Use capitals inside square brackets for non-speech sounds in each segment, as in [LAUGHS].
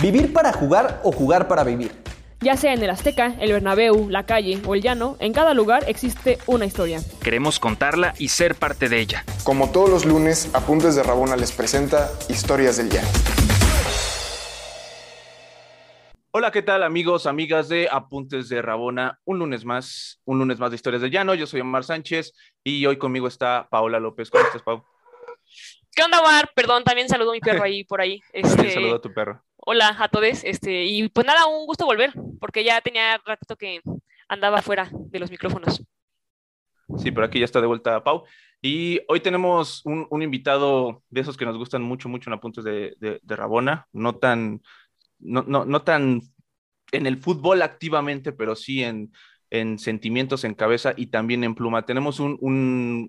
¿Vivir para jugar o jugar para vivir? Ya sea en el Azteca, el Bernabéu, la calle o el llano, en cada lugar existe una historia. Queremos contarla y ser parte de ella. Como todos los lunes, Apuntes de Rabona les presenta Historias del Llano. Hola, ¿qué tal amigos, amigas de Apuntes de Rabona? Un lunes más, un lunes más de Historias del Llano. Yo soy Omar Sánchez y hoy conmigo está Paola López. ¿Cómo estás, Pau? ¿Qué onda, Omar? Perdón, también saludo a mi perro ahí por ahí. Este... saludo a tu perro. Hola a todos. Este, y pues nada, un gusto volver, porque ya tenía rato que andaba fuera de los micrófonos. Sí, pero aquí ya está de vuelta Pau. Y hoy tenemos un, invitado de esos que nos gustan mucho, mucho en Apuntes de, de Rabona, no tan no, no, no tan en el fútbol activamente, pero sí en, en sentimientos, en cabeza y también en pluma. Tenemos un,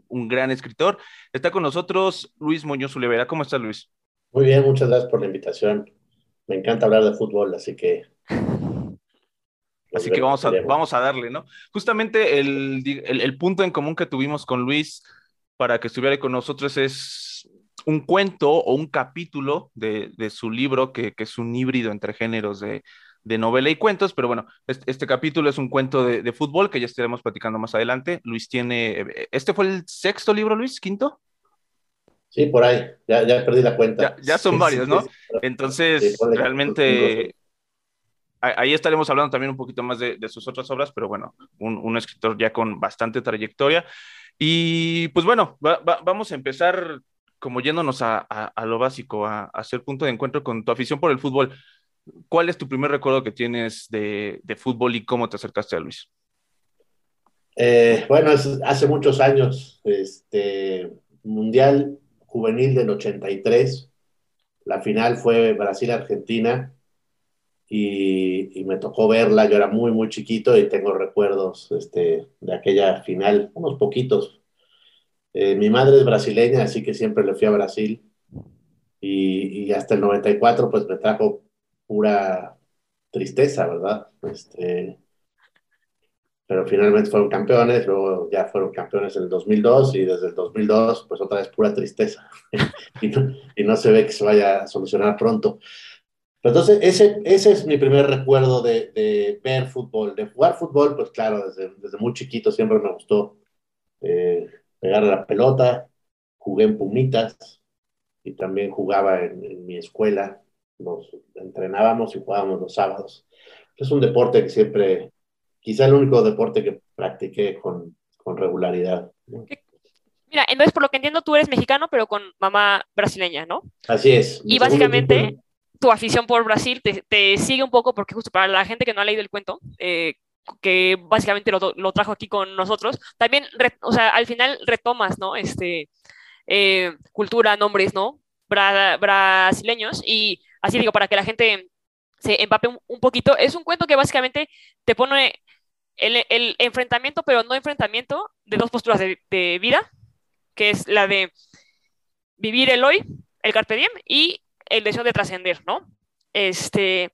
un, gran escritor. Está con nosotros Luis Muñoz Olivera. ¿Cómo estás, Luis? Muy bien, muchas gracias por la invitación. Me encanta hablar de fútbol, así que... Así que vamos a, vamos a darle, ¿no? Justamente el, el, el punto en común que tuvimos con Luis para que estuviera con nosotros es un cuento o un capítulo de, su libro, que, es un híbrido entre géneros de, novela y cuentos, pero bueno, este, capítulo es un cuento de, fútbol que ya estaremos platicando más adelante. Luis tiene, eh, ¿este fue el sexto libro, Luis? ¿Quinto? Sí, por ahí, ya, perdí la cuenta. Ya, son [LAUGHS] varios, ¿no? Entonces, realmente ahí estaremos hablando también un poquito más de, sus otras obras, pero bueno, un, escritor ya con bastante trayectoria. Y pues bueno, vamos a empezar como yéndonos a, lo básico, a, hacer punto de encuentro con tu afición por el fútbol, ¿cuál es tu primer recuerdo que tienes de, fútbol y cómo te acercaste a Luis? Eh, bueno, hace muchos años, este, Mundial Juvenil del 83, la final fue Brasil-Argentina y, me tocó verla, yo era muy, muy chiquito y tengo recuerdos este, de aquella final, unos poquitos, eh, mi madre es brasileña, así que siempre le fui a Brasil. Y, hasta el 94, pues me trajo pura tristeza, ¿verdad? Este, pero finalmente fueron campeones, luego ya fueron campeones en el 2002 y desde el 2002, pues otra vez pura tristeza. [LAUGHS] y, no, se ve que se vaya a solucionar pronto. entonces, ese, ese es mi primer recuerdo de, de, ver fútbol, de jugar fútbol, pues claro, desde, desde muy chiquito siempre me gustó. Eh, pegar la pelota, jugué en Pumitas y también jugaba en, mi escuela. Nos entrenábamos y jugábamos los sábados. Es un deporte que siempre, quizá el único deporte que practiqué con, con regularidad. Mira, entonces por lo que entiendo tú eres mexicano, pero con mamá brasileña, ¿no? Así es. Y básicamente tu afición por Brasil te, te, sigue un poco, porque justo para la gente que no ha leído el cuento, eh, que básicamente lo, lo, trajo aquí con nosotros, también, o sea, al final retomas, ¿no? Este, eh, cultura, nombres, ¿no? brasileños y así digo, para que la gente se empape un, poquito, es un cuento que básicamente te pone el, enfrentamiento, pero no enfrentamiento, de dos posturas de, vida, que es la de vivir el hoy, el carpe diem, y el deseo de trascender, ¿no? Este,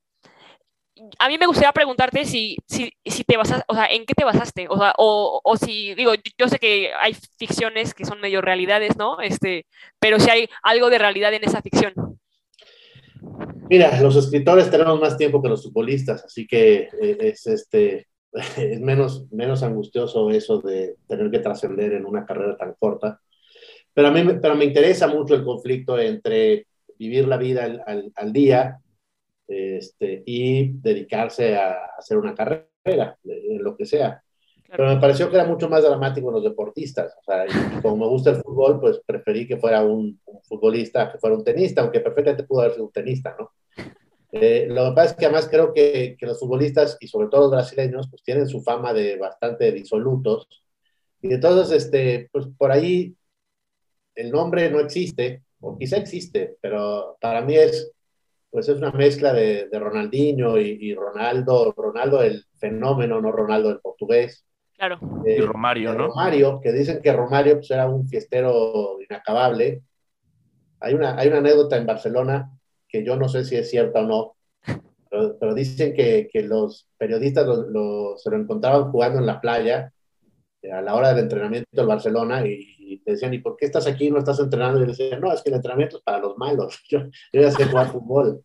a mí me gustaría preguntarte si, si, si te basas, o sea, ¿en qué te basaste? O o, o, si, digo, yo sé que hay ficciones que son medio realidades, ¿no? Este, pero si hay algo de realidad en esa ficción. Mira, los escritores tenemos más tiempo que los futbolistas, así que eh, es, este, [LAUGHS] es menos, menos angustioso eso de tener que trascender en una carrera tan corta. Pero a mí pero me interesa mucho el conflicto entre vivir la vida al, al, al día este, y dedicarse a hacer una carrera, en lo que sea. Pero me pareció que era mucho más dramático en los deportistas. O sea, y como me gusta el fútbol, pues preferí que fuera un, futbolista, que fuera un tenista, aunque perfectamente pudo haber sido un tenista, ¿no? Eh, lo que pasa es que además creo que, que, los futbolistas, y sobre todo los brasileños, pues tienen su fama de bastante disolutos. Y entonces, este, pues por ahí el nombre no existe, o quizá existe, pero para mí es pues es una mezcla de, de Ronaldinho y, Ronaldo, Ronaldo el fenómeno, no Ronaldo el portugués. Claro. y Romario, ¿no? Romario, que dicen que Romario pues, era un fiestero inacabable. Hay una, hay una anécdota en Barcelona que yo no sé si es cierta o no, pero, dicen que, que, los periodistas lo, se lo encontraban jugando en la playa eh, a la hora del entrenamiento del Barcelona y, y decían, ¿y por qué estás aquí y no estás entrenando? Y decían, no, es que el entrenamiento es para los malos. [LAUGHS] Yo, yo ya sé jugar fútbol.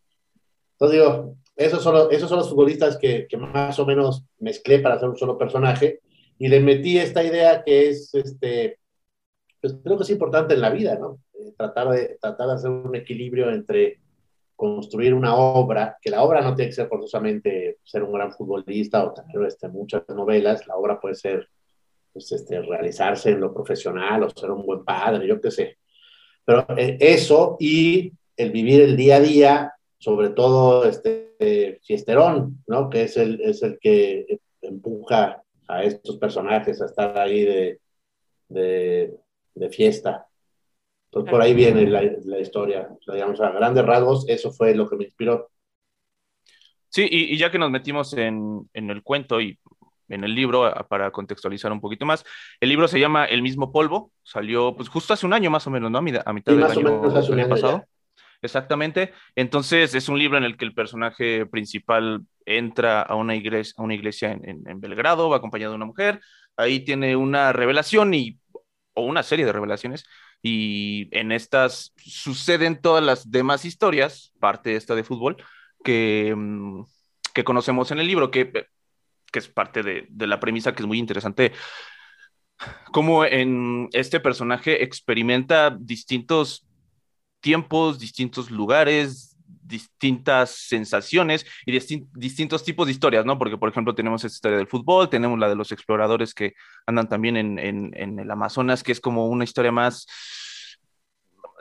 Entonces digo, esos son los, esos son los futbolistas que, que, más o menos mezclé para hacer un solo personaje y le metí esta idea que es, este, pues creo que es importante en la vida, ¿no? Eh, tratar, de, tratar de hacer un equilibrio entre construir una obra, que la obra no tiene que ser forzosamente ser un gran futbolista o tener este, muchas novelas, la obra puede ser pues, este, realizarse en lo profesional o ser un buen padre, yo qué sé. Pero eh, eso y el vivir el día a día, sobre todo este fiesterón, ¿no? Que es el, es el que empuja a estos personajes a estar ahí de, de, de fiesta. Entonces, por ahí viene la, la historia. O sea, digamos, a grandes rasgos, eso fue lo que me inspiró. Sí, y, y ya que nos metimos en, en, el cuento y en el libro, para contextualizar un poquito más, el libro se llama El mismo polvo, salió pues justo hace un año más o menos, ¿no? A, mitad sí, del año, año pasado. Ya. Exactamente. Entonces es un libro en el que el personaje principal entra a una iglesia, a una iglesia en, en, en Belgrado, va acompañado de una mujer, ahí tiene una revelación y, o una serie de revelaciones y en estas suceden todas las demás historias, parte esta de fútbol, que, mm, que conocemos en el libro, que, que es parte de, de, la premisa que es muy interesante, como en este personaje experimenta distintos tiempos, distintos lugares, distintas sensaciones y distin distintos tipos de historias, ¿no? Porque, por ejemplo, tenemos esta historia del fútbol, tenemos la de los exploradores que andan también en, el Amazonas, que es como una historia más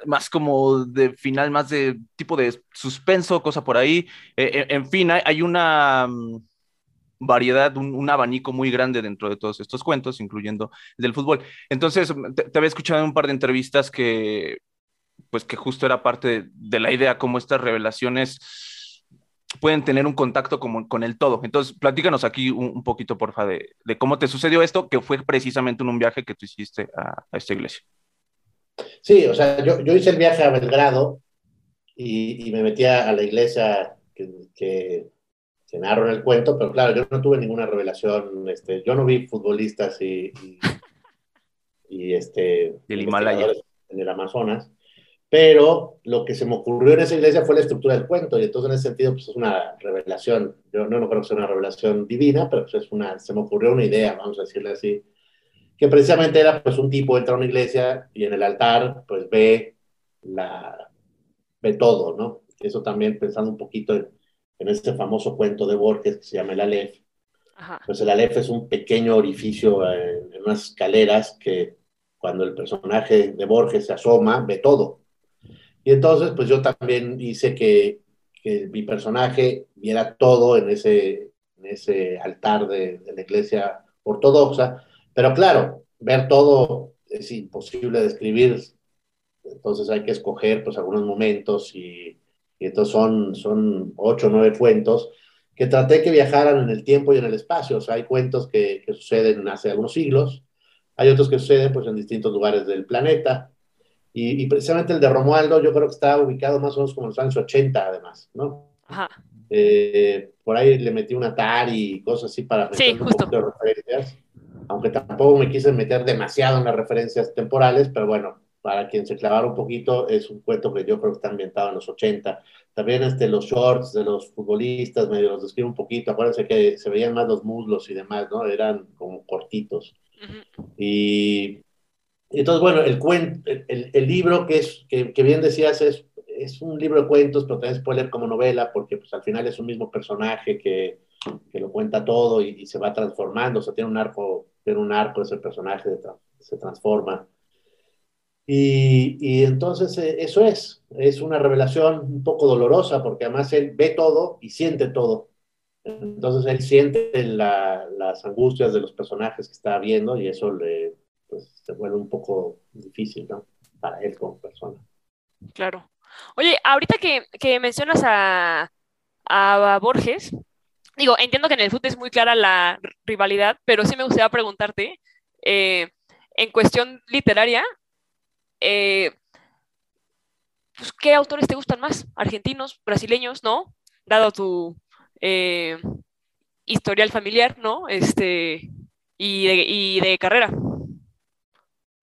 más como de final, más de tipo de suspenso, cosa por ahí. Eh, en fin, hay, una um, variedad, un, un, abanico muy grande dentro de todos estos cuentos, incluyendo el del fútbol. Entonces, te, te había escuchado en un par de entrevistas que pues que justo era parte de, de la idea, cómo estas revelaciones pueden tener un contacto con, con el todo. Entonces, platícanos aquí un, un poquito, porfa, de, de, cómo te sucedió esto, que fue precisamente en un viaje que tú hiciste a, a esta iglesia. Sí, o sea, yo, yo, hice el viaje a Belgrado y, y me metí a la iglesia que, que, que, narro en el cuento, pero claro, yo no tuve ninguna revelación, este, yo no vi futbolistas y, y, y este... Del Himalaya. En el Amazonas pero lo que se me ocurrió en esa iglesia fue la estructura del cuento, y entonces en ese sentido pues es una revelación, yo no, no creo que sea una revelación divina, pero pues es una, se me ocurrió una idea, vamos a decirle así, que precisamente era pues un tipo entra a una iglesia y en el altar pues ve, la, ve todo, ¿no? Eso también pensando un poquito en, en este famoso cuento de Borges que se llama el Aleph, Ajá. pues el Aleph es un pequeño orificio en, en unas escaleras que cuando el personaje de Borges se asoma, ve todo. Y entonces, pues yo también hice que, que mi personaje viera todo en ese, en ese altar de, de, la iglesia ortodoxa, pero claro, ver todo es imposible de describir, entonces hay que escoger pues algunos momentos y, y entonces son, son ocho o nueve cuentos que traté que viajaran en el tiempo y en el espacio, o sea, hay cuentos que, que suceden hace algunos siglos, hay otros que suceden pues en distintos lugares del planeta, y, y, precisamente el de Romualdo, yo creo que está ubicado más o menos como en los años 80, además, ¿no? Ajá. Eh, por ahí le metí un Atari y cosas así para meter sí, un justo. poco de referencias, aunque tampoco me quise meter demasiado en las referencias temporales, pero bueno, para quien se clavara un poquito, es un cuento que yo creo que está ambientado en los 80. También este, los shorts de los futbolistas, medio los describo un poquito, acuérdense que se veían más los muslos y demás, ¿no? Eran como cortitos. Uh -huh. Y entonces, bueno, el, cuento, el, el libro que, es, que, que, bien decías es, es un libro de cuentos, pero también se puede leer como novela, porque pues, al final es un mismo personaje que, que lo cuenta todo y, y, se va transformando, o sea, tiene un arco, tiene un arco ese personaje, se transforma. Y, y entonces eh, eso es, es una revelación un poco dolorosa, porque además él ve todo y siente todo. Entonces él siente la, las angustias de los personajes que está viendo y eso le, pues se vuelve un poco difícil, ¿no? Para él como persona. Claro. Oye, ahorita que, que mencionas a, a, Borges, digo, entiendo que en el fútbol es muy clara la rivalidad, pero sí me gustaría preguntarte, eh, en cuestión literaria, eh, pues, ¿qué autores te gustan más? ¿Argentinos, brasileños, no? Dado tu eh, historial familiar, ¿no? Este, y de, y de carrera.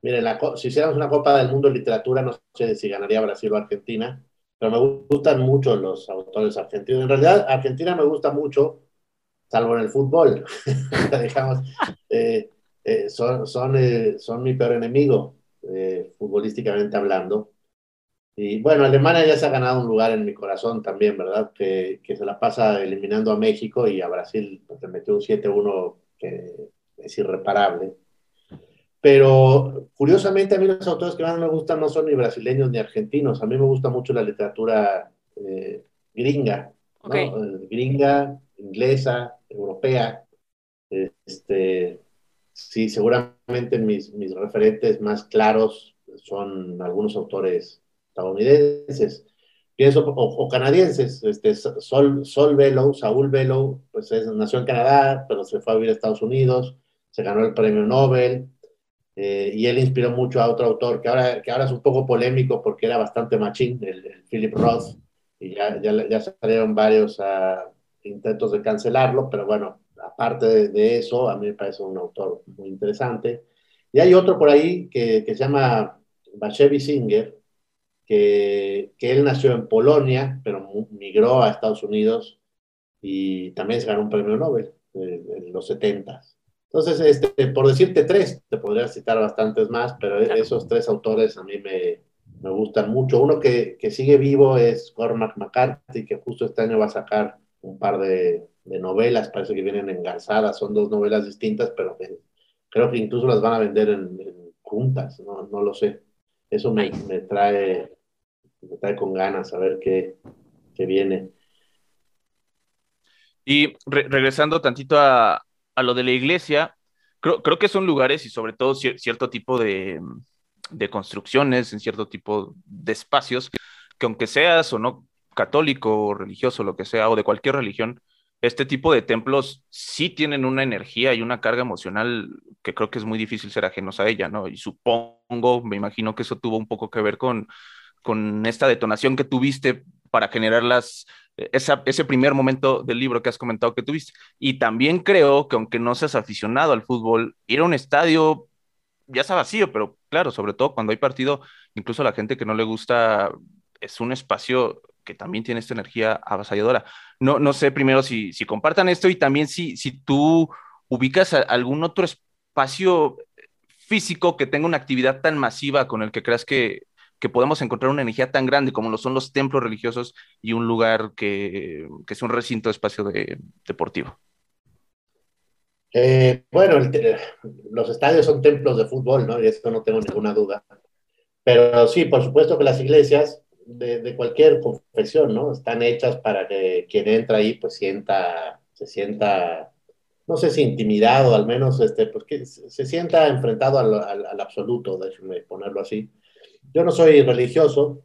Miren, la, si hiciéramos una Copa del Mundo de Literatura, no sé si ganaría Brasil o Argentina, pero me gustan mucho los autores argentinos. En realidad, Argentina me gusta mucho, salvo en el fútbol. [LAUGHS] Digamos, eh, eh, son, son, eh, son mi peor enemigo, futbolísticamente hablando. Y bueno, Alemania ya se ha ganado un lugar en mi corazón también, ¿verdad? Que, que se la pasa eliminando a México y a Brasil, pues metió un 7-1 que es irreparable. Pero curiosamente a mí los autores que más me gustan no son ni brasileños ni argentinos, a mí me gusta mucho la literatura eh, gringa, ¿no? Eh, gringa, inglesa, europea. Este, sí, seguramente mis, mis referentes más claros son algunos autores estadounidenses, pienso, o, canadienses, este, Sol, Sol Bellow, Saúl Bellow, pues nació en Canadá, pero se fue a vivir a Estados Unidos, se ganó el premio Nobel, eh, y él inspiró mucho a otro autor que ahora, que ahora es un poco polémico porque era bastante machín, el, Philip Roth, y ya, ya, ya salieron varios uh, intentos de cancelarlo, pero bueno, aparte de, eso, a mí me parece un autor muy interesante. Y hay otro por ahí que, que se llama Bashevi Singer, que, que, él nació en Polonia, pero migró a Estados Unidos y también se ganó un premio Nobel eh, en los 70. Entonces, este, por decirte tres, te podría citar bastantes más, pero esos tres autores a mí me, me gustan mucho. Uno que, que, sigue vivo es Cormac McCarthy, que justo este año va a sacar un par de, de novelas, parece que vienen engarzadas, son dos novelas distintas, pero creo que incluso las van a vender en, juntas, no, no, lo sé. Eso me, me, trae, me trae con ganas a ver qué, qué viene. Y regresando tantito a, a lo de la iglesia, creo, creo que son lugares y sobre todo cierto tipo de, de, construcciones, en cierto tipo de espacios, que aunque seas o no católico o religioso, lo que sea, o de cualquier religión, este tipo de templos sí tienen una energía y una carga emocional que creo que es muy difícil ser ajenos a ella, ¿no? Y supongo, me imagino que eso tuvo un poco que ver con, con esta detonación que tuviste para generar las, ese primer momento del libro que has comentado que tuviste. Y también creo que aunque no seas aficionado al fútbol, ir a un estadio ya está vacío, pero claro, sobre todo cuando hay partido, incluso la gente que no le gusta, es un espacio que también tiene esta energía avasalladora. No, no sé primero si, si compartan esto y también si, si tú ubicas algún otro espacio físico que tenga una actividad tan masiva con el que creas que que podemos encontrar una energía tan grande como lo son los templos religiosos y un lugar que, que es un recinto espacio de, deportivo? Eh, bueno, los estadios son templos de fútbol, ¿no? Y esto no tengo ninguna duda. Pero sí, por supuesto que las iglesias de, de, cualquier confesión, ¿no? Están hechas para que quien entra ahí, pues sienta, se sienta, no sé si intimidado, al menos, este, pues que se sienta enfrentado al, al, al absoluto, déjenme ponerlo así. Yo no soy religioso,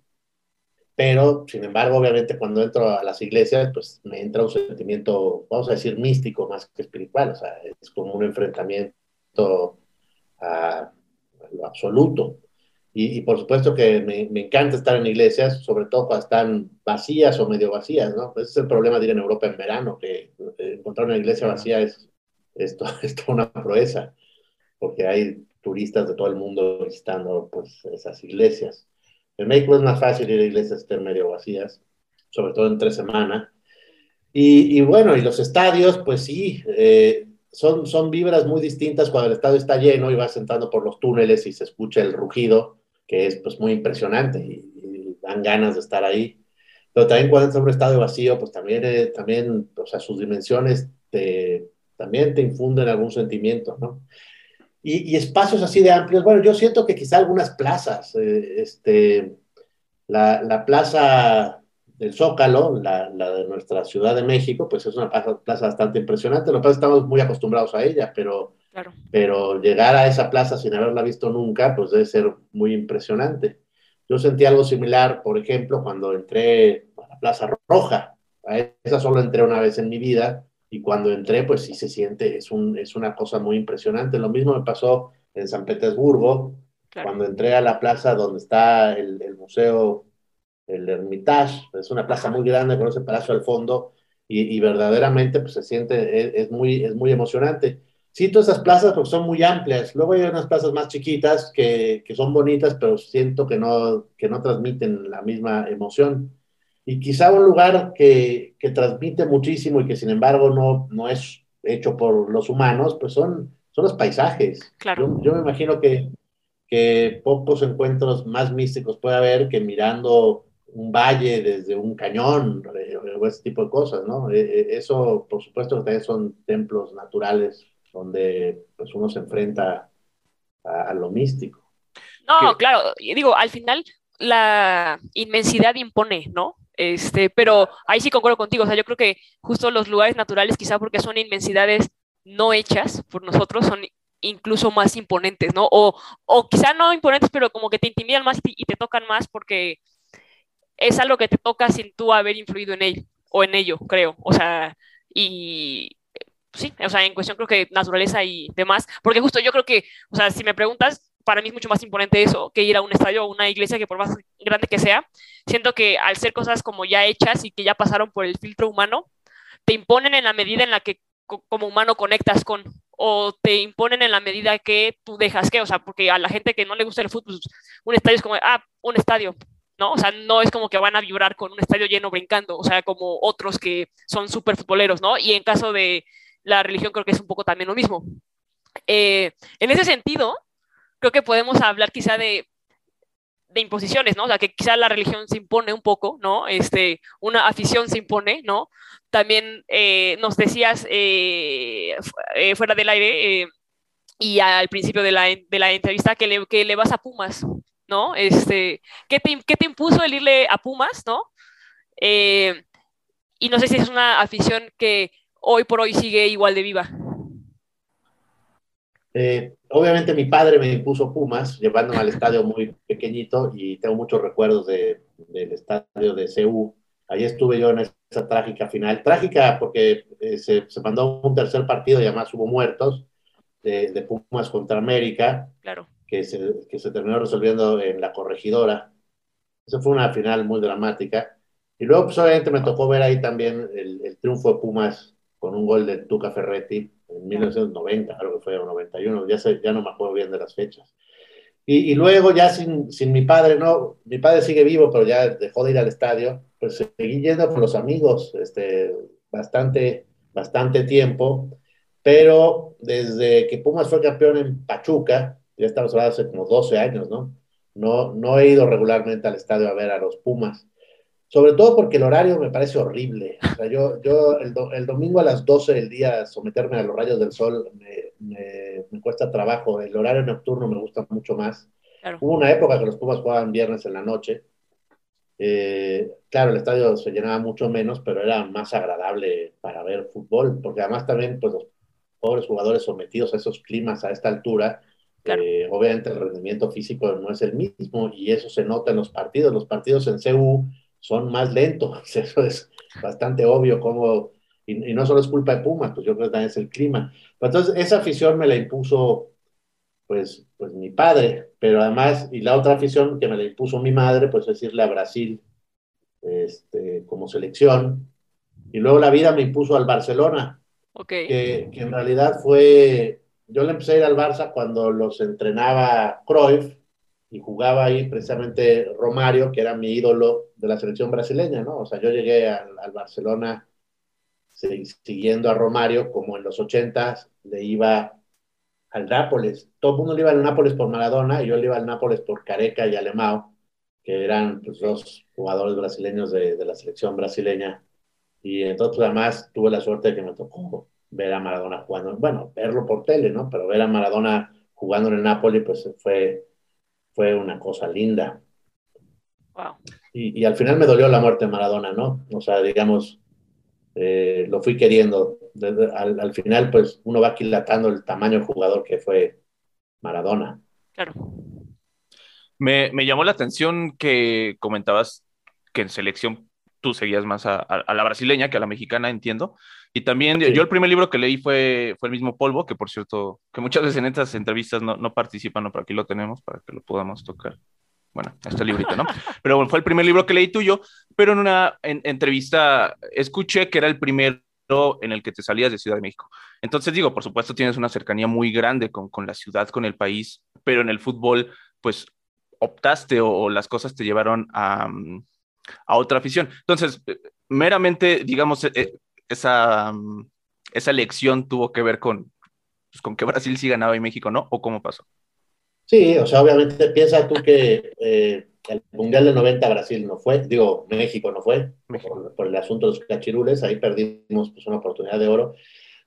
pero sin embargo, obviamente cuando entro a las iglesias, pues me entra un sentimiento, vamos a decir, místico más que espiritual, o sea, es como un enfrentamiento a, lo absoluto. Y, por supuesto que me, me, encanta estar en iglesias, sobre todo cuando están vacías o medio vacías, ¿no? Ese es el problema de ir en Europa en verano, que encontrar una iglesia vacía es, es, [LAUGHS] es toda una proeza, porque hay turistas de todo el mundo visitando pues, esas iglesias. En México es más fácil ir a iglesias estén medio vacías, sobre todo entre semana. Y, y bueno, y los estadios, pues sí, eh, son, son vibras muy distintas cuando el estadio está lleno y vas entrando por los túneles y se escucha el rugido, que es pues muy impresionante y, dan ganas de estar ahí. Pero también cuando entras a un estadio vacío, pues también, eh, también o sea, sus dimensiones te, también te infunden algún sentimiento, ¿no? Y, espacios así de amplios. Bueno, yo siento que quizá algunas plazas, eh, este, la, la, plaza del Zócalo, la, la, de nuestra Ciudad de México, pues es una plaza, plaza bastante impresionante. Lo que pasa es que estamos muy acostumbrados a ella, pero, claro. pero llegar a esa plaza sin haberla visto nunca, pues debe ser muy impresionante. Yo sentí algo similar, por ejemplo, cuando entré a la Plaza Roja. A esa solo entré una vez en mi vida y cuando entré, pues sí se siente, es, un, es una cosa muy impresionante. Lo mismo me pasó en San Petersburgo, claro. cuando entré a la plaza donde está el, el, museo, el Hermitage, es una plaza muy grande con ese palacio al fondo, y, y verdaderamente pues se siente, es, es, muy, es muy emocionante. Todas esas plazas porque son muy amplias. Luego hay unas plazas más chiquitas que, que son bonitas, pero siento que no, que no transmiten la misma emoción. Y quizá un lugar que, que transmite muchísimo y que sin embargo no, no es hecho por los humanos, pues son, son los paisajes. Claro. Yo, yo me imagino que, que pocos encuentros más místicos puede haber que mirando un valle desde un cañón eh, o ese tipo de cosas, ¿no? Eh, eh, eso, por supuesto, que también son templos naturales donde pues, uno se enfrenta a, a lo místico. No, claro, digo, al final la inmensidad impone, ¿no? Este, pero ahí sí concuerdo contigo, o sea, yo creo que justo los lugares naturales, quizá porque son inmensidades no hechas por nosotros, son incluso más imponentes, ¿no? O, o quizá no imponentes, pero como que te intimidan más y te tocan más porque es algo que te toca sin tú haber influido en él o en ello, creo. O sea, y sí, o sea, en cuestión creo que naturaleza y demás, porque justo yo creo que, o sea, si me preguntas, para mí es mucho más importante eso que ir a un estadio o una iglesia que por más grande que sea, siento que al ser cosas como ya hechas y que ya pasaron por el filtro humano, te imponen en la medida en la que como humano conectas con o te imponen en la medida que tú dejas que, o sea, porque a la gente que no le gusta el fútbol, pues, un estadio es como, ah, un estadio, ¿no? O sea, no es como que van a vibrar con un estadio lleno brincando, o sea, como otros que son súper futboleros, ¿no? Y en caso de la religión creo que es un poco también lo mismo. Eh, en ese sentido, creo que podemos hablar quizá de, de imposiciones, ¿no? O sea, que quizá la religión se impone un poco, ¿no? Este, una afición se impone, ¿no? También eh, nos decías eh, eh, fuera del aire y al principio de la, de la entrevista que le, que le, vas a Pumas, ¿no? Este, ¿qué, ¿Qué te impuso el irle a Pumas, ¿no? y no sé si es una afición que hoy por hoy sigue igual de viva. Eh, obviamente mi padre me impuso Pumas, llevándome al estadio muy pequeñito y tengo muchos recuerdos de, del estadio de CU. Ahí estuve yo en esa trágica final. Trágica porque eh, se, se, mandó un tercer partido y además hubo muertos de, de Pumas contra América, claro. que, se, que se terminó resolviendo en la corregidora. Esa fue una final muy dramática. Y luego, pues, obviamente, me tocó ver ahí también el, el triunfo de Pumas con un gol de Tuca Ferretti en 1990, creo que fue, o 91, ya, sé, ya no me acuerdo bien de las fechas. Y, y, luego ya sin, sin mi padre, no, mi padre sigue vivo, pero ya dejó de ir al estadio, pues seguí yendo con los amigos este, bastante, bastante tiempo, pero desde que Pumas fue campeón en Pachuca, ya estamos hablando hace como 12 años, ¿no? No, no he ido regularmente al estadio a ver a los Pumas sobre todo porque el horario me parece horrible. O sea, yo, yo el, do, el, domingo a las 12 del día someterme a los rayos del sol me, me, me cuesta trabajo. El horario nocturno me gusta mucho más. Claro. Hubo una época que los Pumas jugaban viernes en la noche. Eh, claro, el estadio se llenaba mucho menos, pero era más agradable para ver fútbol, porque además también pues, los pobres jugadores sometidos a esos climas a esta altura, claro. eh, obviamente el rendimiento físico no es el mismo y eso se nota en los partidos. Los partidos en CU son más lentos. [LAUGHS] Eso es bastante obvio como, y, y, no solo es culpa de Pumas, pues yo creo que también es el clima. Pero entonces, esa afición me la impuso, pues, pues mi padre, pero además, y la otra afición que me la impuso mi madre, pues es irle a Brasil este, como selección. Y luego la vida me impuso al Barcelona, okay. que, que en realidad fue, yo le empecé a ir al Barça cuando los entrenaba Cruyff, y jugaba ahí precisamente Romario, que era mi ídolo de la selección brasileña, ¿no? O sea, yo llegué al, al Barcelona siguiendo a Romario, como en los ochentas le iba al Nápoles. Todo el mundo le iba al Nápoles por Maradona y yo le iba al Nápoles por Careca y Alemão, que eran pues, dos jugadores brasileños de, de, la selección brasileña. Y entonces, pues, además, tuve la suerte de que me tocó ver a Maradona jugando. Bueno, verlo por tele, ¿no? Pero ver a Maradona jugando en el Nápoles, pues fue fue una cosa linda. Wow. Y, y, al final me dolió la muerte de Maradona, ¿no? O sea, digamos, eh, lo fui queriendo. Desde, al, al, final, pues uno va aquilatando el tamaño del jugador que fue Maradona. Claro. Me, me llamó la atención que comentabas que en selección tú seguías más a, a, a, la brasileña que a la mexicana, entiendo. Y también sí. yo el primer libro que leí fue, fue el mismo Polvo, que por cierto, que muchas veces en estas entrevistas no, no participan, no, pero aquí lo tenemos para que lo podamos tocar. Bueno, este librito, ¿no? [LAUGHS] Pero bueno, fue el primer libro que leí tuyo, pero en una en, entrevista escuché que era el primero en el que te salías de Ciudad de México. Entonces digo, por supuesto tienes una cercanía muy grande con, con la ciudad, con el país, pero en el fútbol, pues optaste o, o las cosas te llevaron a, a otra afición. Entonces, eh, meramente, digamos, eh, esa, mm, esa elección tuvo que ver con, pues, con que Brasil sí ganaba y México no, o cómo pasó. Sí, o sea, obviamente piensa tú que eh, el Mundial del 90 Brasil no fue, digo, México no fue, por, por, el asunto de los cachirules, ahí perdimos pues, una oportunidad de oro.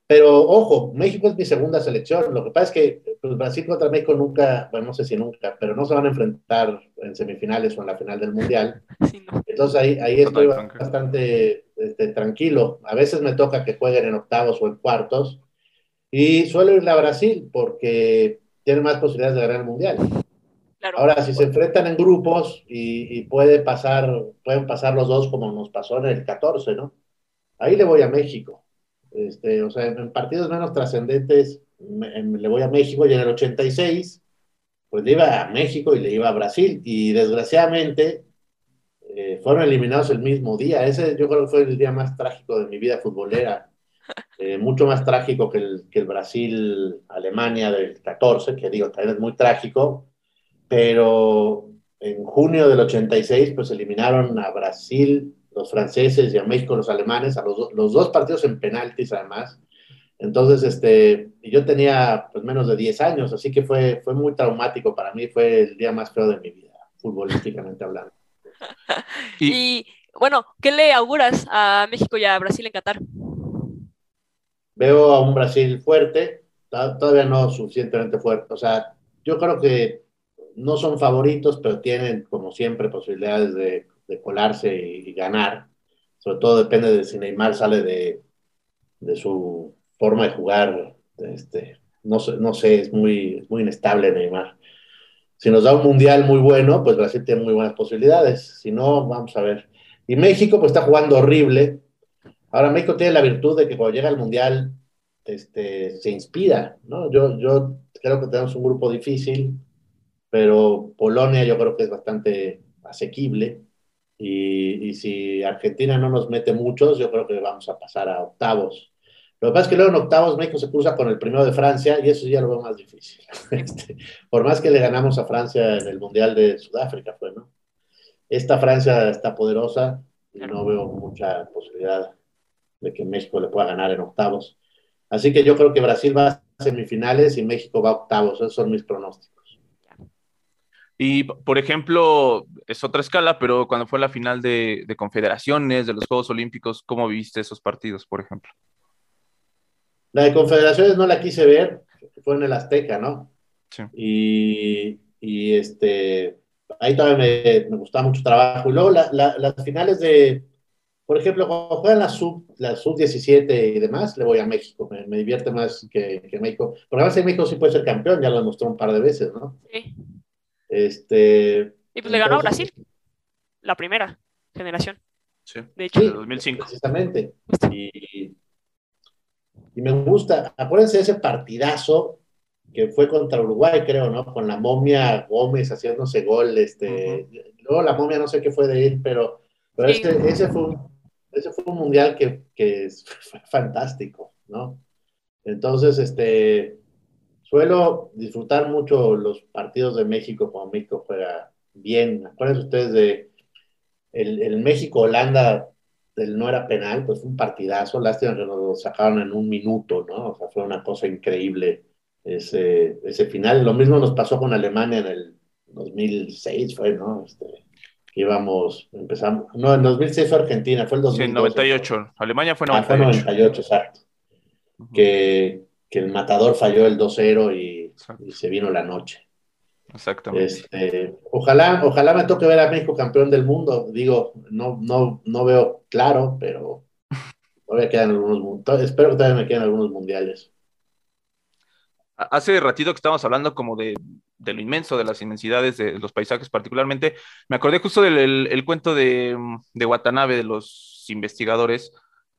Pero ojo, México es mi segunda selección. Lo que pasa es que pues, Brasil contra México nunca, bueno, no sé si nunca, pero no se van a enfrentar en semifinales o en la final del Mundial. [LAUGHS] Sí, no. Entonces ahí, ahí estoy bastante este, tranquilo. A veces me toca que jueguen en octavos o en cuartos. Y suelo irle a Brasil porque tiene más posibilidades de ganar el Mundial. Claro. Ahora, si se enfrentan en grupos y, y, puede pasar, pueden pasar los dos como nos pasó en el 14, ¿no? Ahí le voy a México. Este, o sea, en partidos menos trascendentes le voy a México y en el 86, pues le iba a México y le iba a Brasil. Y desgraciadamente eh, fueron eliminados el mismo día. Ese yo creo que fue el día más trágico de mi vida futbolera. [LAUGHS] Eh, mucho más trágico que el, que el Brasil-Alemania del 14, que digo, también es muy trágico. Pero en junio del 86, pues eliminaron a Brasil los franceses y a México los alemanes, a los, los dos partidos en penaltis además. Entonces, este, yo tenía pues menos de 10 años, así que fue, fue muy traumático para mí, fue el día más feo de mi vida, futbolísticamente hablando. [LAUGHS] y, bueno, ¿qué le auguras a México y a Brasil en Qatar? Veo a un Brasil fuerte, todavía no suficientemente fuerte, o sea, yo creo que no son favoritos, pero tienen, como siempre, posibilidades de de colarse y, ganar. Sobre todo depende de si Neymar sale de, de su forma de jugar. Este, no, no sé, es muy, muy inestable Neymar. Si nos da un mundial muy bueno, pues Brasil tiene muy buenas posibilidades. Si no, vamos a ver. Y México, pues está jugando horrible. Ahora México tiene la virtud de que cuando llega al mundial, este, se inspira, ¿no? Yo, yo creo que tenemos un grupo difícil, pero Polonia yo creo que es bastante asequible. Y, si Argentina no nos mete muchos, yo creo que vamos a pasar a octavos. Lo que pasa es que luego en octavos México se cruza con el primero de Francia y eso ya lo veo más difícil. [LAUGHS] Este, por más que le ganamos a Francia en el Mundial de Sudáfrica, fue, ¿no? Esta Francia está poderosa y no veo mucha posibilidad de que México le pueda ganar en octavos. Así que yo creo que Brasil va a semifinales y México va a octavos. Esos son mis pronósticos. Y, por ejemplo, es otra escala, pero cuando fue la final de, confederaciones, de los Juegos Olímpicos, ¿cómo viste esos partidos, por ejemplo? La de confederaciones no la quise ver, fue en el Azteca, ¿no? Sí. Y, y este, ahí todavía me, me, gustaba mucho trabajo. Y luego las finales de, por ejemplo, cuando juegan la sub, la sub 17 y demás, le voy a México, me, me divierte más que, que, México. Porque además en México sí puede ser campeón, ya lo demostró un par de veces, ¿no? Sí. Este, y pues le ganó a Brasil, la primera generación. Sí, de hecho, sí, 2005. Precisamente. Y, y, me gusta, acuérdense de ese partidazo que fue contra Uruguay, creo, ¿no? Con la momia Gómez haciéndose gol. Este, Luego la momia no sé qué fue de él, pero, pero sí. ese, ese, fue un, ese fue un mundial que, que fue [LAUGHS] fantástico, ¿no? Entonces, este, Suelo disfrutar mucho los partidos de México cuando México juega bien. Acuérdense ustedes de el, el México-Holanda, el no era penal, pues fue un partidazo. Lástima que nos lo sacaron en un minuto, ¿no? O sea, fue una cosa increíble ese, ese final. Lo mismo nos pasó con Alemania en el 2006, fue, ¿no? Este, íbamos, empezamos, no, en 2006 fue Argentina, fue el 2012. Sí, 98, Alemania fue 98. Ah, fue 98, exacto. Uh -huh. Que que el matador falló el 2-0 y, y, se vino la noche. Exactamente. Este, ojalá, ojalá me toque ver a México campeón del mundo. Digo, no, no, no veo claro, pero [LAUGHS] todavía quedan algunos, espero que todavía me queden algunos mundiales. Hace ratito que estábamos hablando como de, de, lo inmenso, de las inmensidades de los paisajes particularmente, me acordé justo del el, el cuento de, de Watanabe, de los investigadores,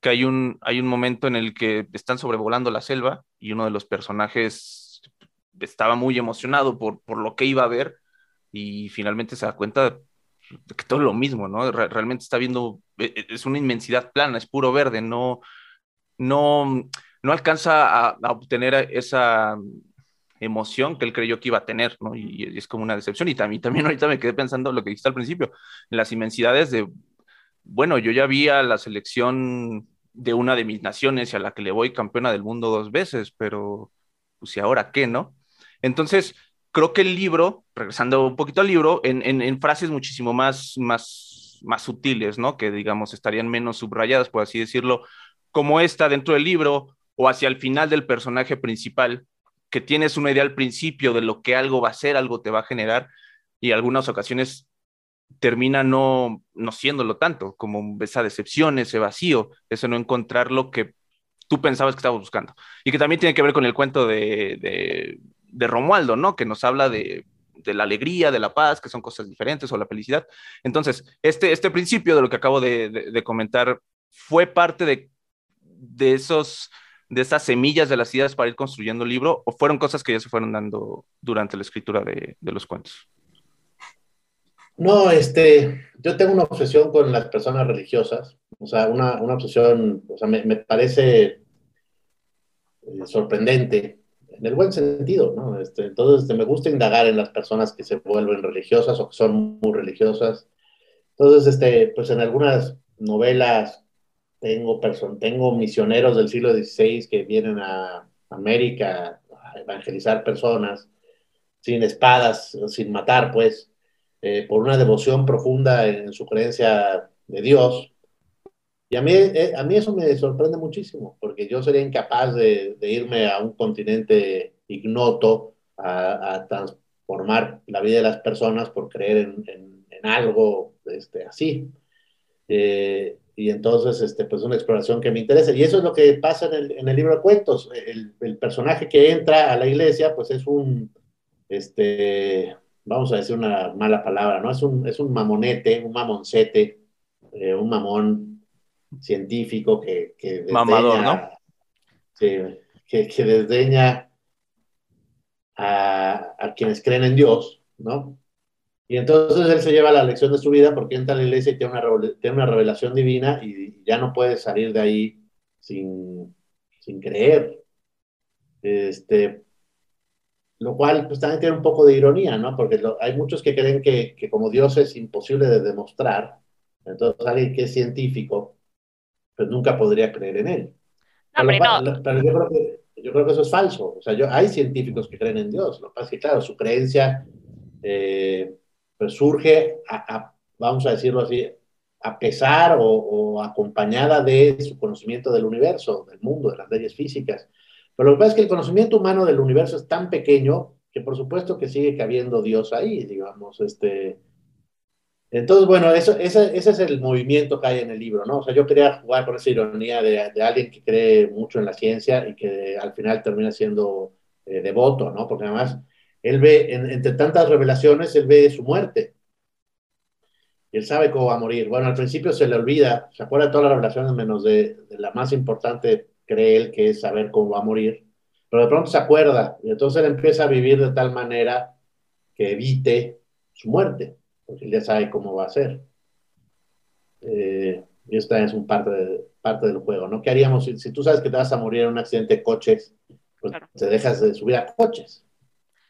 que hay un, hay un momento en el que están sobrevolando la selva y uno de los personajes estaba muy emocionado por, por lo que iba a ver y finalmente se da cuenta de que todo es lo mismo, ¿no? Realmente está viendo, e, e, es una inmensidad plana, es puro verde, no, no, no alcanza a, a obtener esa, emoción que él creyó que iba a tener, ¿no? Y, es como una decepción. Y también, también ahorita me quedé pensando lo que dijiste al principio, en las inmensidades de, bueno, yo ya vi a la selección de una de mis naciones y a la que le voy campeona del mundo dos veces, pero pues y ahora qué, ¿no? Entonces, creo que el libro, regresando un poquito al libro, en, en, frases muchísimo más, más, más sutiles, ¿no? Que digamos estarían menos subrayadas, por así decirlo, como esta dentro del libro o hacia el final del personaje principal, que tienes una idea al principio de lo que algo va a ser, algo te va a generar, y algunas ocasiones termina no, no siéndolo tanto, como esa decepción, ese vacío, ese no encontrar lo que tú pensabas que estabas buscando. Y que también tiene que ver con el cuento de, de, Romualdo, ¿no? Que nos habla de, de, la alegría, de la paz, que son cosas diferentes, o la felicidad. Entonces, este, este principio de lo que acabo de, comentar fue parte de, de esos de esas semillas de las ideas para ir construyendo el libro o fueron cosas que ya se fueron dando durante la escritura de, de los cuentos? No, este, yo tengo una obsesión con las personas religiosas, o sea, una, una obsesión, o sea, me, me parece eh, sorprendente, en el buen sentido, ¿no? Este, entonces, este, me gusta indagar en las personas que se vuelven religiosas o que son muy religiosas. Entonces, este, pues en algunas novelas tengo, tengo misioneros del siglo XVI que vienen a América a evangelizar personas sin espadas, sin matar, pues eh, por una devoción profunda en su creencia de Dios. Y a mí, eh, a mí eso me sorprende muchísimo, porque yo sería incapaz de, irme a un continente ignoto a, transformar la vida de las personas por creer en, algo este, así. Eh, y entonces, este, pues una exploración que me interesa. Y eso es lo que pasa en el, en el libro de cuentos. El, el, personaje que entra a la iglesia, pues es un, este, vamos a decir una mala palabra, ¿no? Es un, es un mamonete, un mamoncete, eh, un mamón científico que... que desdeña, Mamador, ¿no? que, que, desdeña a, a, quienes creen en Dios, ¿no? Y entonces él se lleva la lección de su vida porque entra a la iglesia y tiene una, tiene una revelación divina y ya no puede salir de ahí sin, sin creer. Este, lo cual pues también tiene un poco de ironía, ¿no? Porque hay muchos que creen que, que, como Dios es imposible de demostrar, entonces alguien que es científico, pues nunca podría creer en él. pero, yo, creo que, yo, creo que, eso es falso. O sea, yo, hay científicos que creen en Dios. Lo que pasa es que, claro, su creencia eh, pues surge, a, vamos a decirlo así, a pesar o, o acompañada de su conocimiento del universo, del mundo, de las leyes físicas. Pero lo que pasa es que el conocimiento humano del universo es tan pequeño que por supuesto que sigue cabiendo Dios ahí, digamos, este... Entonces, bueno, eso, ese, ese, es el movimiento que hay en el libro, ¿no? O sea, yo quería jugar con esa ironía de, alguien que cree mucho en la ciencia y que al final termina siendo eh, devoto, ¿no? Porque además él ve, entre tantas revelaciones, él ve su muerte. Y él sabe cómo va a morir. Bueno, al principio se le olvida, se acuerda de todas las revelaciones menos de la más importante cree él que es saber cómo va a morir, pero de pronto se acuerda y entonces él empieza a vivir de tal manera que evite su muerte, porque él ya sabe cómo va a ser. Eh, y esta es un parte, de, parte del juego, ¿no? ¿Qué haríamos si, tú sabes que te vas a morir en un accidente de coches? Pues te dejas de subir a coches.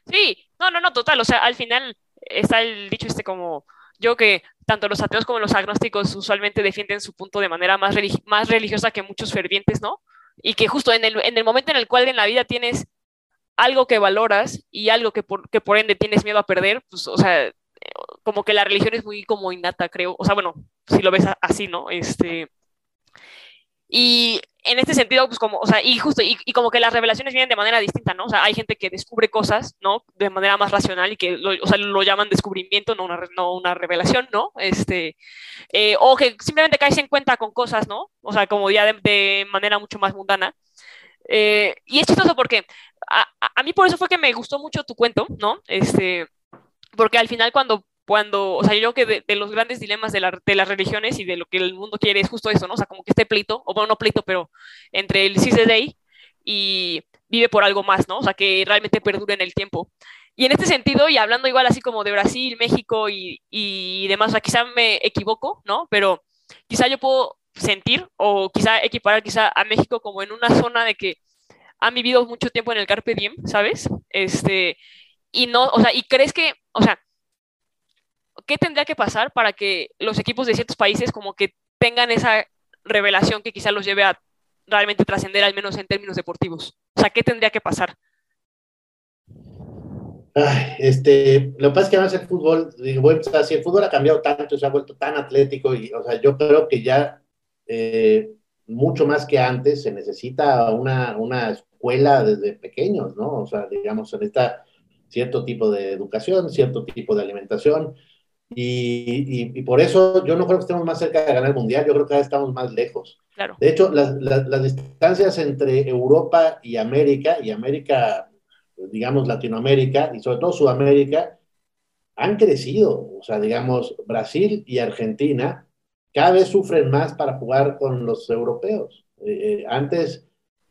Sí, no, no, no, total. O sea, al final está el dicho este como yo que tanto los ateos como los agnósticos usualmente defienden su punto de manera más, más religiosa que muchos fervientes, ¿no? Y que justo en el, en el momento en el cual en la vida tienes algo que valoras y algo que por, que por ende tienes miedo a perder, pues, o sea, como que la religión es muy como innata, creo. O sea, bueno, si lo ves así, ¿no? Este, y en este sentido, pues como, o sea, y justo, y, como que las revelaciones vienen de manera distinta, ¿no? O sea, hay gente que descubre cosas, ¿no? De manera más racional y que, lo, o sea, lo llaman descubrimiento, no una, no una revelación, ¿no? Este, eh, o que simplemente caes en cuenta con cosas, ¿no? O sea, como ya de, manera mucho más mundana. Eh, y es chistoso porque a, a, mí por eso fue que me gustó mucho tu cuento, ¿no? Este, porque al final cuando cuando, o sea, yo creo que de, los grandes dilemas de, la, de, las religiones y de lo que el mundo quiere es justo eso, ¿no? O sea, como que este pleito, o bueno, no pleito, pero entre el CCD y vive por algo más, ¿no? O sea, que realmente perdure en el tiempo. Y en este sentido, y hablando igual así como de Brasil, México y, y demás, o sea, quizá me equivoco, ¿no? Pero quizá yo puedo sentir o quizá equiparar quizá a México como en una zona de que han vivido mucho tiempo en el Carpe Diem, ¿sabes? Este, y no, o sea, y crees que, o sea, ¿qué tendría que pasar para que los equipos de ciertos países como que tengan esa revelación que quizá los lleve a realmente trascender, al menos en términos deportivos? O sea, ¿qué tendría que pasar? este, lo que pasa es que además el fútbol, digo, si el fútbol ha cambiado tanto, se ha vuelto tan atlético, y, o sea, yo creo que ya eh, mucho más que antes se necesita una, una escuela desde pequeños, ¿no? O sea, digamos, se necesita cierto tipo de educación, cierto tipo de alimentación, y, y, por eso yo no creo que estemos más cerca de ganar el mundial, yo creo que cada vez estamos más lejos. Claro. De hecho, las, las, las distancias entre Europa y América, y América digamos, Latinoamérica y sobre todo Sudamérica, han crecido. O sea, digamos, Brasil y Argentina cada vez sufren más para jugar con los europeos. Eh, eh, antes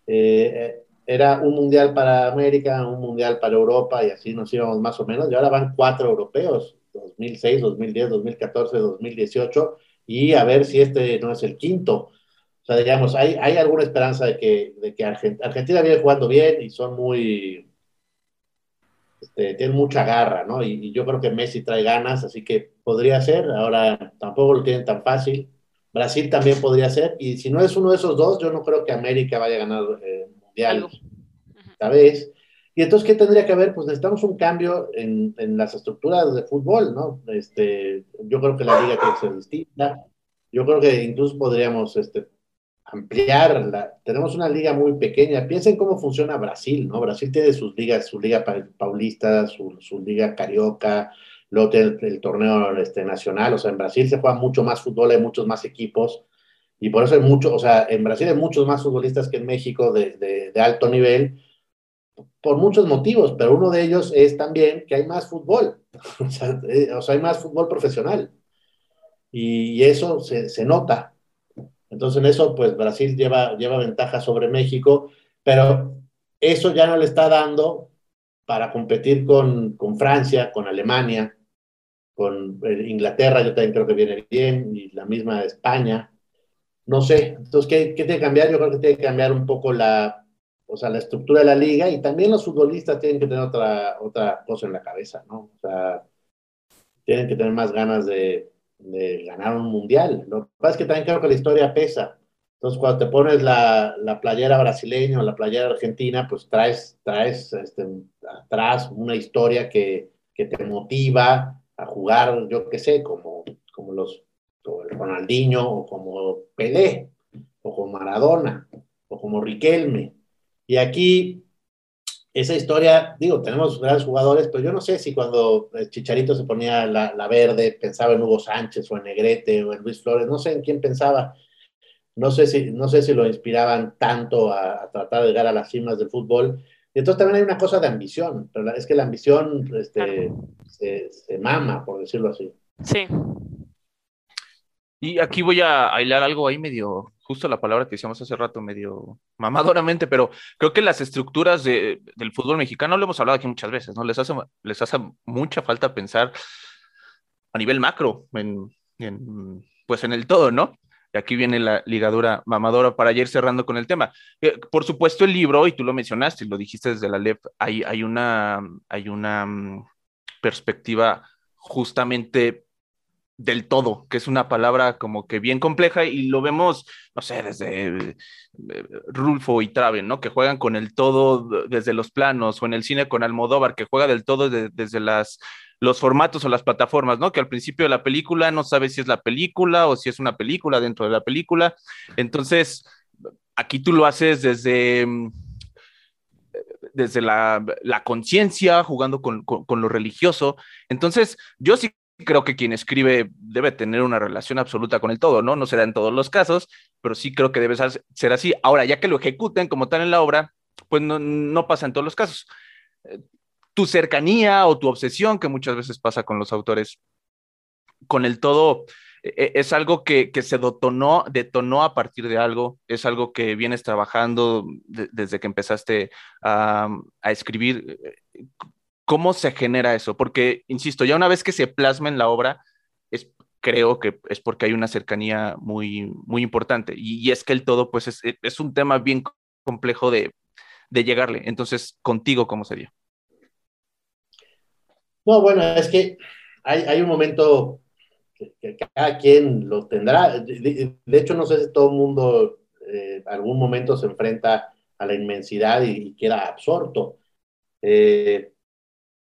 eh, era un mundial para América, un mundial para Europa y así nos íbamos más o menos. Y ahora van cuatro europeos, 2006, 2010, 2014, 2018, y a ver si este no es el quinto. O sea, digamos, hay, hay alguna esperanza de que, de que Argentina viene jugando bien y son muy, este, tiene mucha garra, ¿no? Y, yo creo que Messi trae ganas, así que podría ser, ahora tampoco lo tienen tan fácil. Brasil también podría ser, y si no es uno de esos dos, yo no creo que América vaya a ganar eh, Mundial esta vez. Y entonces, ¿qué tendría que haber? Pues necesitamos un cambio en, en, las estructuras de fútbol, ¿no? Este, yo creo que la liga tiene que ser distinta. Yo creo que incluso podríamos este, ampliar. tenemos una liga muy pequeña. Piensen cómo funciona Brasil, ¿no? Brasil tiene sus ligas, su liga paulista, su, su liga carioca, luego tiene el, torneo este, nacional. O sea, en Brasil se juega mucho más fútbol, hay muchos más equipos. Y por eso hay mucho, o sea, en Brasil hay muchos más futbolistas que en México de, de, alto nivel, por muchos motivos, pero uno de ellos es también que hay más fútbol, [LAUGHS] o sea, eh, o sea hay más fútbol profesional. Y, y eso se, se nota, entonces en eso, pues Brasil lleva, lleva ventaja sobre México, pero eso ya no le está dando para competir con, con Francia, con Alemania, con eh, Inglaterra, yo también creo que viene bien, y la misma España. No sé, entonces, ¿qué, ¿qué, tiene que cambiar? Yo creo que tiene que cambiar un poco la, o sea, la estructura de la liga y también los futbolistas tienen que tener otra, otra cosa en la cabeza, ¿no? O sea, tienen que tener más ganas de, ganar un mundial. Lo que pasa es que también creo que la historia pesa. Entonces, cuando te pones la, la playera brasileña o la playera argentina, pues traes, traes este, atrás una historia que, que, te motiva a jugar, yo qué sé, como, como los como el Ronaldinho o como Pelé o como Maradona o como Riquelme. Y aquí esa historia, digo, tenemos grandes jugadores, pero yo no sé si cuando el Chicharito se ponía la, verde pensaba en Hugo Sánchez o en Negrete o en Luis Flores, no sé en quién pensaba. No sé si, no sé si lo inspiraban tanto a, tratar de llegar a las cimas del fútbol. Y entonces también hay una cosa de ambición, pero es que la ambición este, se, se mama, por decirlo así. Sí. Y aquí voy a hilar algo ahí medio, justo la palabra que decíamos hace rato, medio mamadoramente, pero creo que las estructuras de, del fútbol mexicano, lo hemos hablado aquí muchas veces, ¿no? Les hace, les hace mucha falta pensar a nivel macro, en, pues en el todo, ¿no? Y aquí viene la ligadura mamadora para ir cerrando con el tema. Eh, por supuesto, el libro, y tú lo mencionaste, y lo dijiste desde la LEP, hay, hay, una, hay una mm, perspectiva justamente del todo, que es una palabra como que bien compleja y lo vemos, no sé, desde eh, Rulfo y Traven, ¿no? Que juegan con el todo desde los planos o en el cine con Almodóvar, que juega del todo desde las los formatos o las plataformas, ¿no? Que al principio de la película no sabes si es la película o si es una película dentro de la película. Entonces, aquí tú lo haces desde desde la, conciencia, jugando con, con, lo religioso. Entonces, yo sí creo que quien escribe debe tener una relación absoluta con el todo, ¿no? No será en todos los casos, pero sí creo que debe ser así. Ahora, ya que lo ejecuten como tal en la obra, pues no, pasa en todos los casos. Eh, tu cercanía o tu obsesión, que muchas veces pasa con los autores, con el todo, e, e, es algo que, se detonó, a partir de algo, es algo que vienes trabajando desde que empezaste a, a escribir. ¿Cómo se genera eso? Porque, insisto, ya una vez que se plasma en la obra, es, creo que es porque hay una cercanía muy, muy importante. Y, es que el todo, pues, es, es, un tema bien complejo de, de llegarle. Entonces, contigo, ¿cómo sería? No, bueno, es que hay, un momento que, cada quien lo tendrá. De, hecho, no sé si todo el mundo eh, algún momento se enfrenta a la inmensidad y, queda absorto. Eh,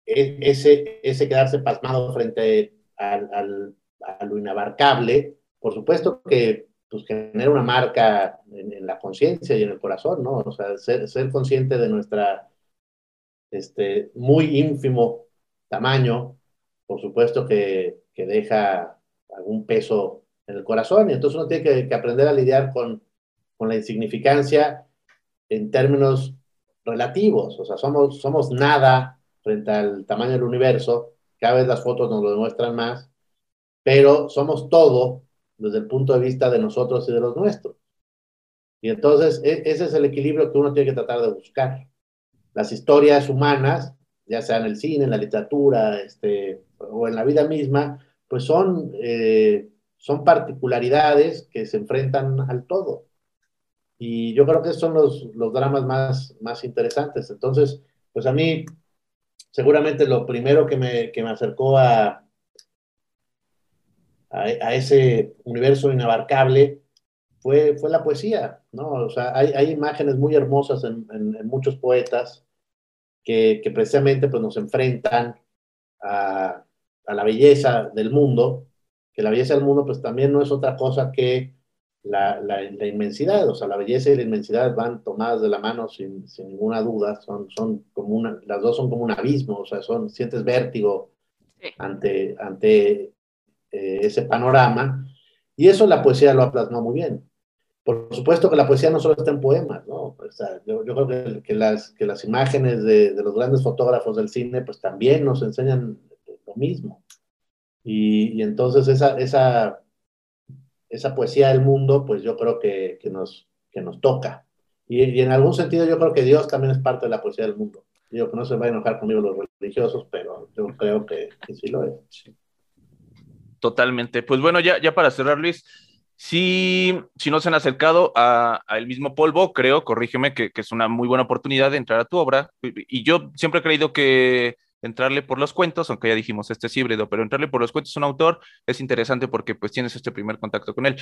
ese, quedarse pasmado frente al, a lo inabarcable, por supuesto que pues, genera una marca en, la conciencia y en el corazón, ¿no? O sea, ser, ser consciente de nuestra este, muy ínfimo tamaño, por supuesto que, que, deja algún peso en el corazón y entonces uno tiene que, que aprender a lidiar con, con, la insignificancia en términos relativos, o sea, somos, somos nada frente al tamaño del universo, cada vez las fotos nos lo demuestran más, pero somos todo desde el punto de vista de nosotros y de los nuestros. Y entonces e, ese es el equilibrio que uno tiene que tratar de buscar. Las historias humanas, ya sea en el cine, en la literatura, este, o en la vida misma, pues son, eh, son particularidades que se enfrentan al todo. Y yo creo que son los, los dramas más, más interesantes. Entonces, pues a mí, seguramente lo primero que me, que me acercó a, a, ese universo inabarcable fue, fue la poesía, ¿no? O sea, hay, hay imágenes muy hermosas en, en, muchos poetas que, que, precisamente pues, nos enfrentan a, a, la belleza del mundo, que la belleza del mundo pues también no es otra cosa que la, la, la inmensidad, o sea, la belleza y la inmensidad van tomadas de la mano sin, sin ninguna duda, son, son como una, las dos son como un abismo, o sea, son, sientes vértigo ante, ante eh, ese panorama, y eso la poesía lo ha plasmado muy bien. Por supuesto que la poesía no solo está en poemas, ¿no? yo, yo, creo que, las, que las imágenes de, de, los grandes fotógrafos del cine, pues también nos enseñan lo mismo. Y, y entonces esa, esa, esa poesía del mundo, pues yo creo que, que nos, que nos toca. Y, y, en algún sentido yo creo que Dios también es parte de la poesía del mundo. Digo no se va a enojar conmigo los religiosos, pero yo creo que, sí lo es. Sí. Totalmente. Pues bueno, ya, ya para cerrar, Luis, si, si no se han acercado a, El mismo polvo, creo, corrígeme, que, que, es una muy buena oportunidad de entrar a tu obra. Y yo siempre he creído que entrarle por los cuentos, aunque ya dijimos este es híbrido, pero entrarle por los cuentos a un autor es interesante porque pues tienes este primer contacto con él.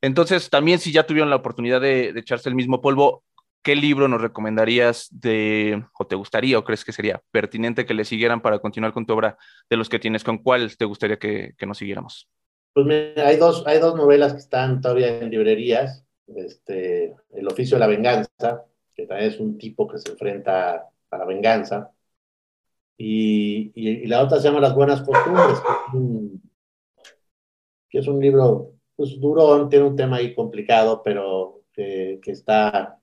Entonces, también si ya tuvieron la oportunidad de, echarse el mismo polvo, ¿qué libro nos recomendarías de, o te gustaría, o crees que sería pertinente que le siguieran para continuar con tu obra de los que tienes? ¿Con cuál te gustaría que, que nos siguiéramos? Pues mira, hay dos, hay dos novelas que están todavía en librerías. Este, El oficio de la venganza, que también es un tipo que se enfrenta a la venganza. Y, y, la otra se llama Las buenas costumbres, que es un, que es un libro pues, durón, tiene un tema ahí complicado, pero que, que está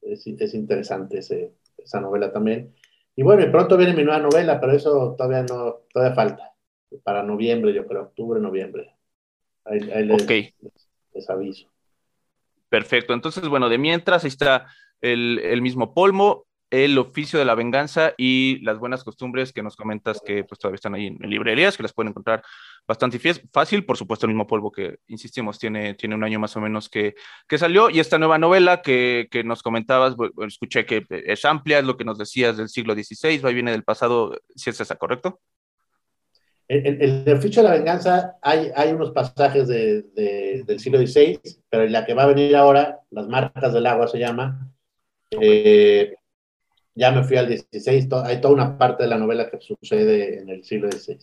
es, interesante esa novela también. Y bueno, y pronto viene mi nueva novela, pero eso todavía no, todavía falta. Para noviembre, yo creo, octubre, noviembre. Ahí, les, aviso. Perfecto. Entonces, bueno, de mientras está el, el mismo Polmo, el oficio de la venganza y las buenas costumbres que nos comentas que pues todavía están ahí en, librerías, que las pueden encontrar bastante fácil. Por supuesto, el mismo polvo que, insistimos, tiene, tiene un año más o menos que, que salió. Y esta nueva novela que, que nos comentabas, escuché que es amplia, es lo que nos decías del siglo XVI, va y viene del pasado, si es esa, ¿correcto? El, el, oficio de la venganza, hay, hay unos pasajes de, del siglo XVI, pero en la que va a venir ahora, Las marcas del agua se llama, eh, ya me fui al 16, hay toda una parte de la novela que sucede en el siglo XVI.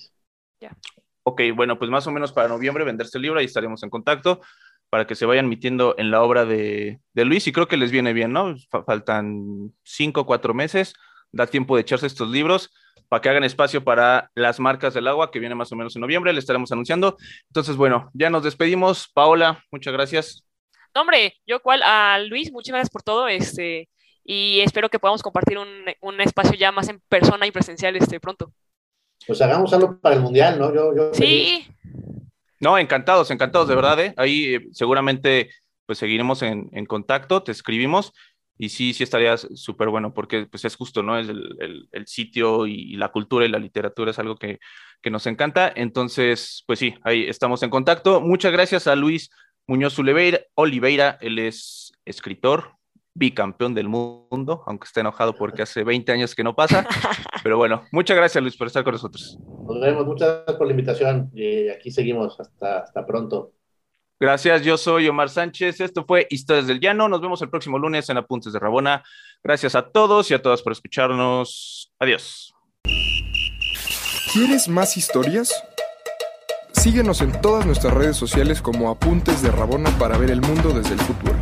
Ya. Ok, bueno, pues más o menos para noviembre venderse el libro, y estaremos en contacto para que se vayan metiendo en la obra de, de Luis y creo que les viene bien, ¿no? Faltan cinco o cuatro meses, da tiempo de echarse estos libros para que hagan espacio para las marcas del agua que viene más o menos en noviembre, le estaremos anunciando. Entonces, bueno, ya nos despedimos. Paola, muchas gracias. No, hombre, yo cual a Luis, muchas gracias por todo. Este, y espero que podamos compartir un, un, espacio ya más en persona y presencial este pronto. Pues hagamos algo para el Mundial, ¿no? Yo, yo sí. No, encantados, encantados, de verdad, ¿eh? Ahí eh, seguramente pues seguiremos en, en, contacto, te escribimos y sí, sí estaría súper bueno porque pues es justo, ¿no? Es el, el, el sitio y, y, la cultura y la literatura es algo que, que nos encanta. Entonces, pues sí, ahí estamos en contacto. Muchas gracias a Luis Muñoz Oliveira, Oliveira él es escritor, bicampeón del mundo, aunque esté enojado porque hace 20 años que no pasa. [LAUGHS] Pero bueno, muchas gracias Luis por estar con nosotros. Nos vemos, muchas gracias por la invitación y aquí seguimos. Hasta, hasta pronto. Gracias, yo soy Omar Sánchez. Esto fue Historias del Llano. Nos vemos el próximo lunes en Apuntes de Rabona. Gracias a todos y a todas por escucharnos. Adiós. ¿Quieres más historias? Síguenos en todas nuestras redes sociales como Apuntes de Rabona para ver el mundo desde el fútbol.